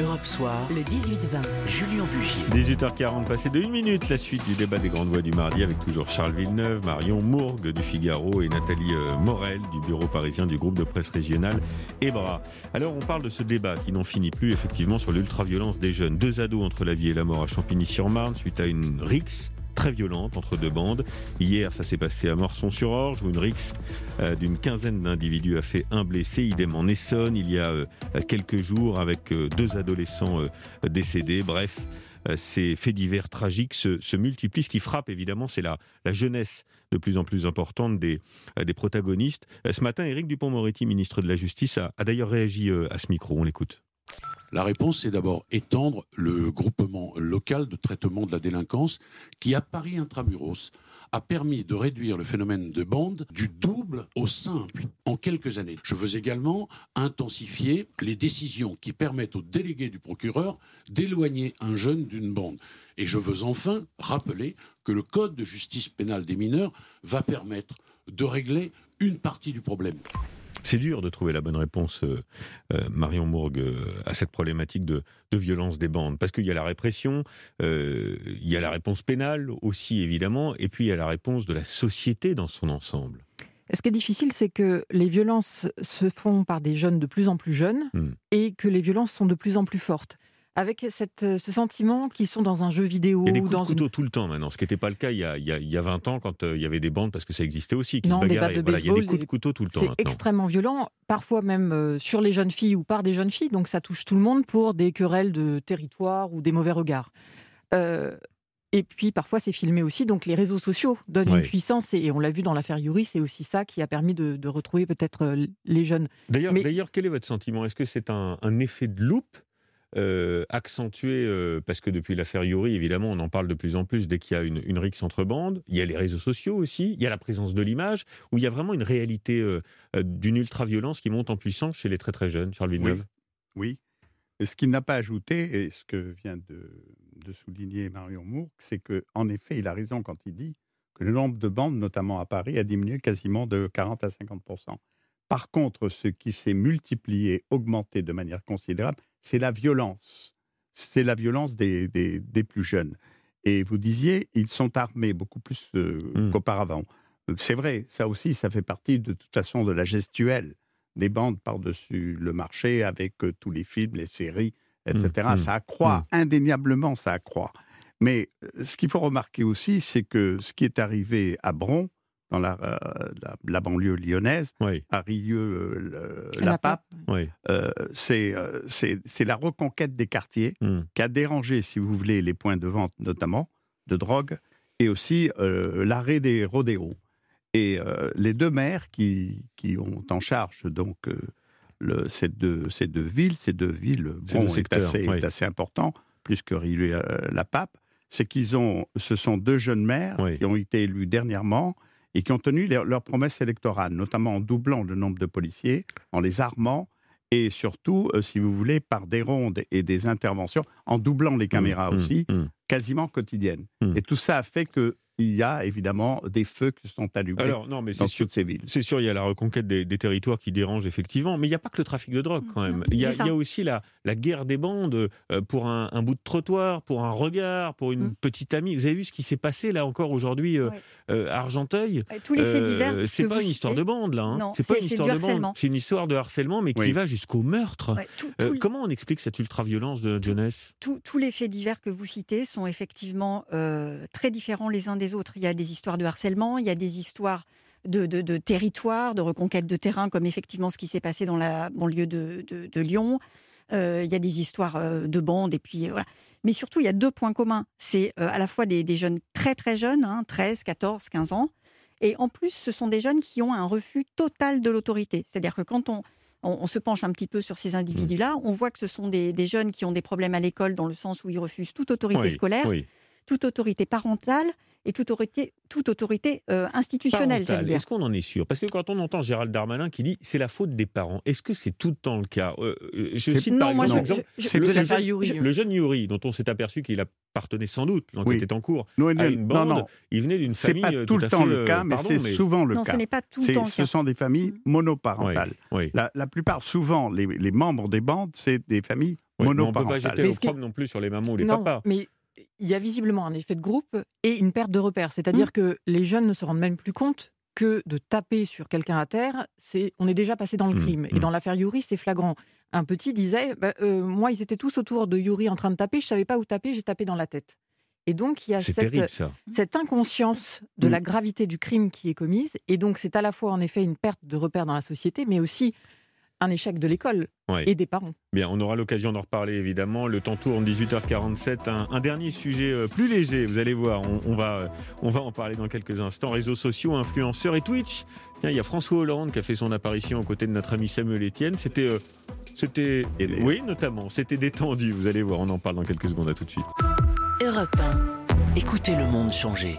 Europe Soir, le 18-20, Julien Bugier. 18h40, passé de 1 minute, la suite du débat des grandes voix du mardi avec toujours Charles Villeneuve, Marion Mourgue du Figaro et Nathalie euh, Morel du bureau parisien du groupe de presse régional EBRA. Alors on parle de ce débat qui n'en finit plus effectivement sur l'ultraviolence des jeunes. Deux ados entre la vie et la mort à Champigny-sur-Marne suite à une rixe très violente entre deux bandes. Hier, ça s'est passé à Morson-sur-Orge, où une rixe euh, d'une quinzaine d'individus a fait un blessé. Idem en Essonne, il y a euh, quelques jours, avec euh, deux adolescents décédés. Bref, ces faits divers tragiques se, multiplient. Ce qui frappe, évidemment, c'est la, jeunesse de plus en plus importante des, protagonistes. Ce matin, Éric Dupont-Moretti, ministre de la Justice, a d'ailleurs réagi à ce micro. On l'écoute. La réponse, c'est d'abord étendre le groupement local de traitement de la délinquance qui, à Paris intramuros, a permis de réduire le phénomène de bande du double au simple en quelques années. Je veux également intensifier les décisions qui permettent aux délégués du procureur d'éloigner un jeune d'une bande. Et je veux enfin rappeler que le Code de justice pénale des mineurs va permettre de régler une partie du problème. C'est dur de trouver la bonne réponse, euh, euh, Marion Mourgue, euh, à cette problématique de, violence des bandes. Parce qu'il y a la répression, il y a la réponse pénale aussi, évidemment, et puis il y a la réponse de la société dans son ensemble. Ce qui est difficile, c'est que les violences se font par des jeunes de plus en plus jeunes hmm. et que les violences sont de plus en plus fortes avec cette, euh, ce sentiment qu'ils sont dans un jeu vidéo. Il y a des coups de couteau tout le temps maintenant, ce qui n'était pas le cas il y, a, il, y a, 20 ans quand euh, il y avait des bandes, parce que ça existait aussi, qui se bagarraient. il y a des coups de couteau tout le temps. C'est extrêmement violent, parfois même euh, sur les jeunes filles ou par des jeunes filles, donc ça touche tout le monde pour des querelles de territoire ou des mauvais regards. et puis parfois c'est filmé aussi, donc les réseaux sociaux donnent une puissance, et, on l'a vu dans l'affaire Yuri, c'est aussi ça qui a permis de, retrouver peut-être les jeunes. D'ailleurs, quel est votre sentiment? Est-ce que c'est un, un effet de loupe euh, accentué, euh, parce que depuis l'affaire Yuri, évidemment, on en parle de plus en plus dès qu'il y a une, une rixe entre bandes. Il y a les réseaux sociaux aussi, il y a la présence de l'image, où il y a vraiment une réalité euh, d'une ultra-violence qui monte en puissance chez les très très jeunes. Charles Villeneuve Oui. Ce qu'il n'a pas ajouté, et ce que vient de, souligner Marion Moore, c'est qu'en effet, il a raison quand il dit que le nombre de bandes, notamment à Paris, a diminué quasiment de 40 à 50% par contre, ce qui s'est multiplié, augmenté de manière considérable, c'est la violence. C'est la violence des, plus jeunes. Et vous disiez, ils sont armés beaucoup plus euh, mmh. qu'auparavant. Euh, c'est vrai, ça aussi, ça fait partie de toute façon de la gestuelle des bandes par-dessus le marché avec euh, tous les films, les séries, etc. Mmh, mmh, ça accroît, indéniablement, ça accroît. Mais ce qu'il faut remarquer aussi, c'est que ce qui est arrivé à Bron, dans euh, la, la, banlieue lyonnaise, à Rieux-la-Pape. Euh, euh, c'est la reconquête des quartiers hmm. qui a dérangé, si vous voulez, les points de vente notamment de drogue et aussi l'arrêt des rodéos. Et les deux maires qui, qui, ont en charge donc le, ces, deux, ces deux villes, ces deux villes, bon, c'est assez, assez, important, plus que Rieux-la-Pape, c'est qu'ils ont, ce sont deux jeunes maires qui ont été élus dernièrement et qui ont tenu leurs promesses électorales, notamment en doublant le nombre de policiers, en les armant et surtout, euh, si vous voulez, par des rondes et des interventions, en doublant les mmh, caméras mmh, aussi, mmh. quasiment quotidiennes. Et tout ça a fait que il y a évidemment des feux qui sont allumés Alors, non, mais dans sûr, toutes ces villes. C'est sûr, il y a la reconquête des, territoires qui dérange effectivement, mais il n'y a pas que le trafic de drogue quand même. Il y a, il y a aussi la, la, guerre des bandes euh, pour un, bout de trottoir, pour un regard, pour une mm. petite amie. Vous avez vu ce qui s'est passé là encore aujourd'hui euh, euh, à Argenteuil Tous les faits divers. c'est pas une histoire de bande là. Hein. C'est pas une histoire de bande. C'est une histoire de harcèlement, mais qui va jusqu'au meurtre. comment on explique cette ultra-violence de notre jeunesse? Tous les faits divers que vous citez sont effectivement très différents les uns des autres. Il y a des histoires de harcèlement, il y a des histoires de, de, territoire, de reconquête de terrain, comme effectivement ce qui s'est passé dans la banlieue de, de Lyon. Euh, il y a des histoires euh, de bandes, et puis euh, voilà. Mais surtout, il y a deux points communs. C'est à la fois des, jeunes très très jeunes, 13, 14, 15 ans, et en plus, ce sont des jeunes qui ont un refus total de l'autorité. C'est-à-dire que quand on, on, se penche un petit peu sur ces individus-là, on voit que ce sont des, jeunes qui ont des problèmes à l'école dans le sens où ils refusent toute autorité scolaire, toute autorité parentale, et toute autorité, toute autorité euh, institutionnelle, Parentale. j'allais dire. Est-ce qu'on en est sûr? Parce que quand on entend Gérald Darmanin qui dit c'est la faute des parents, est-ce que c'est tout le temps le cas? Euh, euh, Je C'est- cite Non, par moi, exemple, je- exemple, je- C'est le, le jeune, Yuri. le jeune Yuri, dont on s'est aperçu qu'il appartenait sans doute, l'enquête Oui. est en cours, à une bande. non, non, Il venait d'une c'est famille pas euh, tout tout le temps fait, le cas, mais c'est souvent le non, cas. ce n'est pas tout le C'est- temps le Ce sont des familles monoparentales. Oui, oui. La, plupart, souvent, les, membres des bandes, c'est des familles Oui, mais on ne peut pas monoparentales. jeter qui- propre non plus sur les mamans ou les non, papas. mais il y a visiblement un effet de groupe et une perte de repères. C'est-à-dire Mmh. que les jeunes ne se rendent même plus compte que de taper sur quelqu'un à terre, c'est on est déjà passé dans le Mmh, crime. mmh. Et dans l'affaire Yuri, c'est flagrant. Un petit disait, bah, euh, moi, ils étaient tous autour de Yuri en train de taper, je savais pas où taper, j'ai tapé dans la tête. Et donc, il y a cette, terrible ça. cette inconscience de la gravité du crime qui est commise. Et donc, c'est à la fois, en effet, une perte de repères dans la société, mais aussi un échec de l'école Ouais. et des parents. Bien, on aura l'occasion d'en reparler évidemment. Le temps tourne 18h47. Un, un dernier sujet euh, plus léger, vous allez voir. On, on va, euh, on va en parler dans quelques instants. Réseaux sociaux, influenceurs et Twitch. Tiens, il y a François Hollande qui a fait son apparition aux côtés de notre ami Samuel Etienne. C'était. euh, c'était. Oui, notamment. C'était détendu. Vous allez voir, on en parle dans quelques secondes. À tout de suite. Europe 1. Écoutez le monde changer.